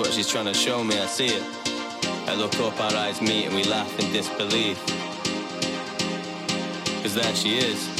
what she's trying to show me, I see it. I look up, our eyes meet, and we laugh in disbelief. Cause there she is.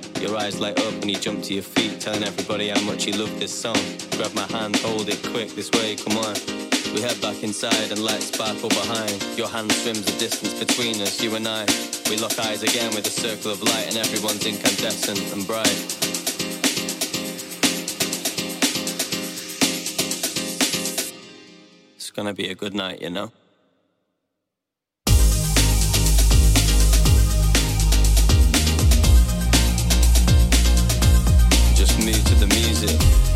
Your eyes light up when you jump to your feet, telling everybody how much you love this song. Grab my hand, hold it quick, this way, come on. We head back inside and lights sparkle behind. Your hand swims the distance between us, you and I. We lock eyes again with a circle of light, and everyone's incandescent and bright. It's gonna be a good night, you know? music.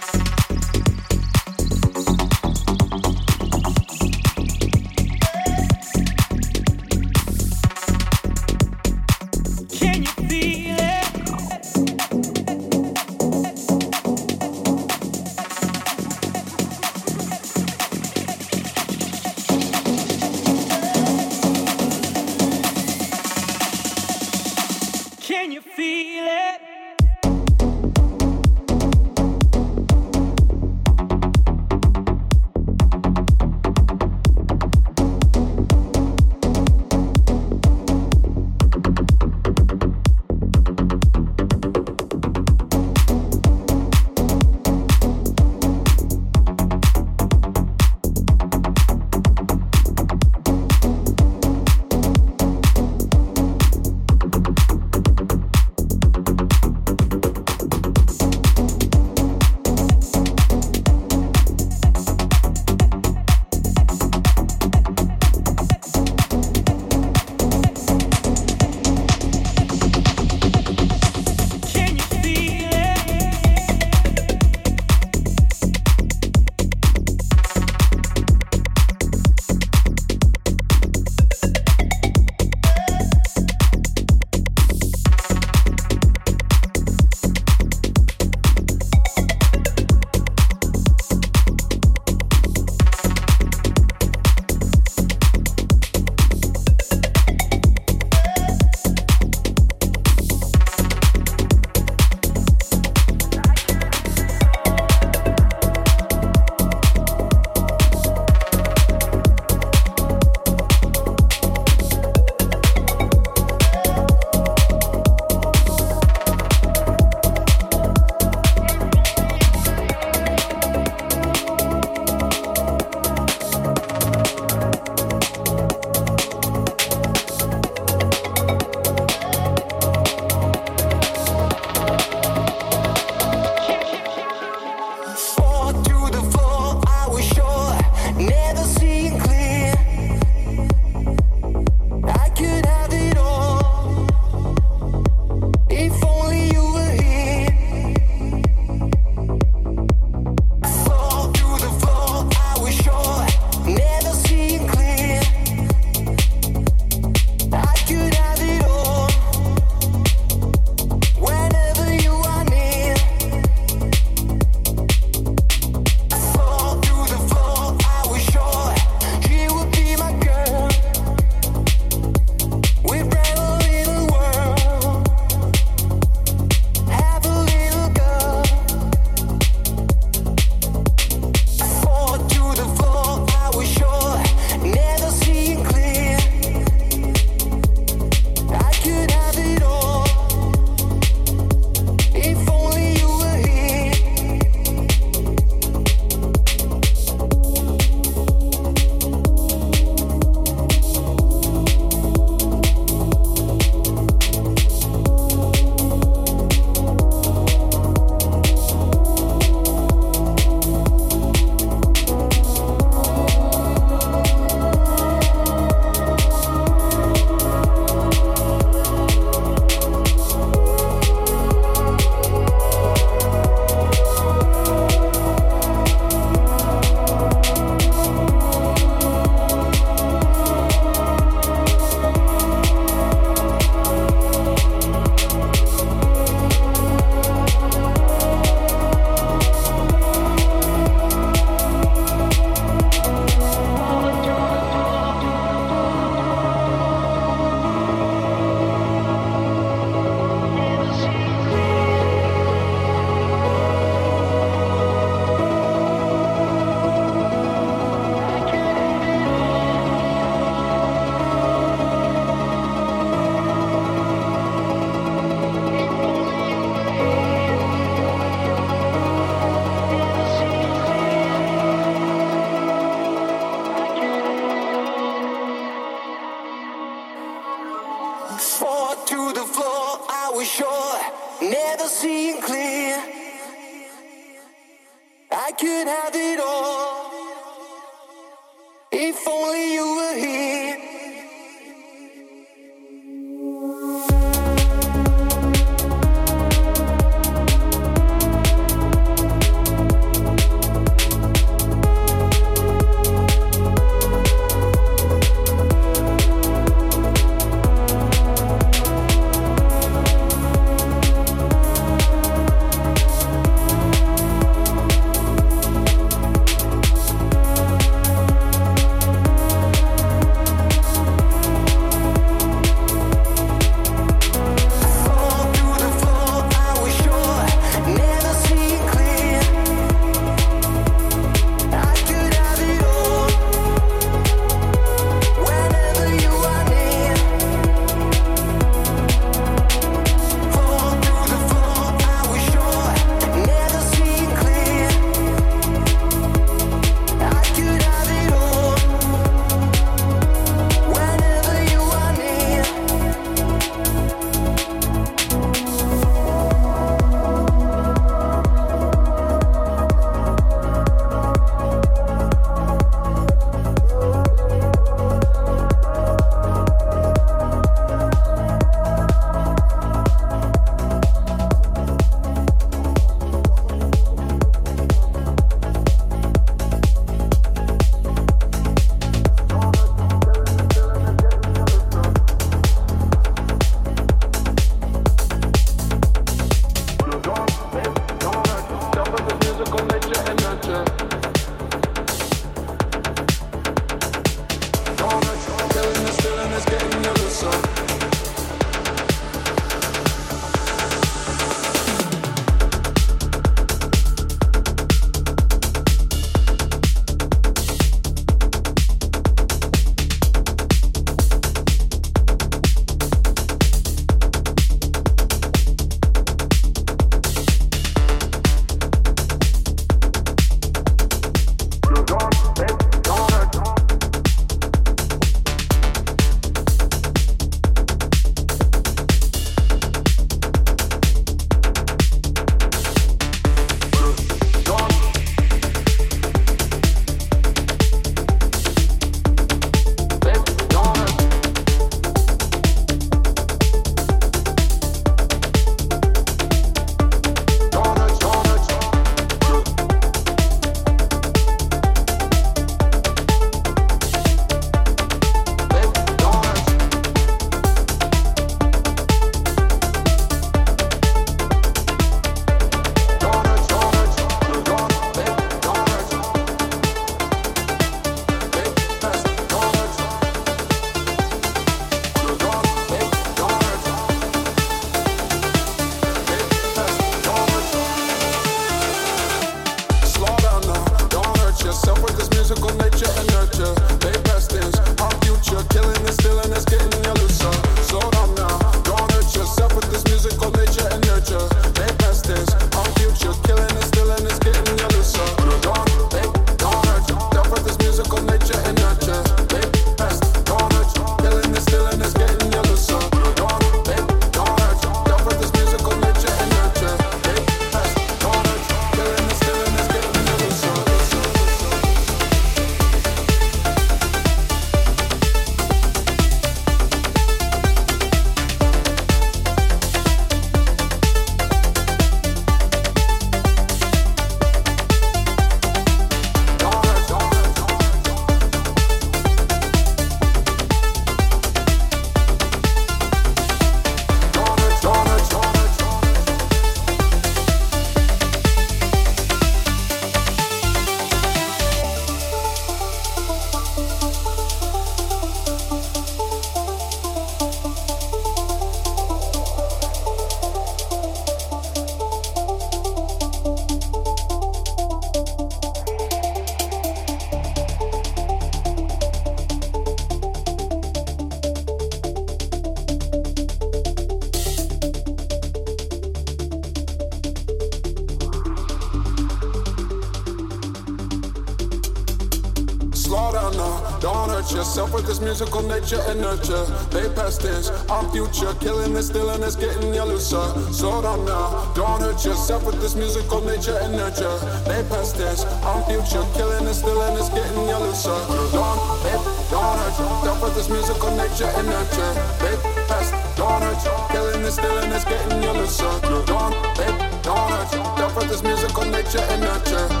Musical nature and nurture. They past tense, I'm future. Killing this, stealing this, getting you looser. Slow down now. Don't hurt yourself with this musical nature and nurture. They past tense, I'm future. Killing this, stealing this, getting you looser. Don't, they, don't hurt yourself with this musical nature and nurture. They past, don't hurt. Killing this, stealing this, getting you looser. Don't, they, don't hurt yourself with this musical nature and nurture.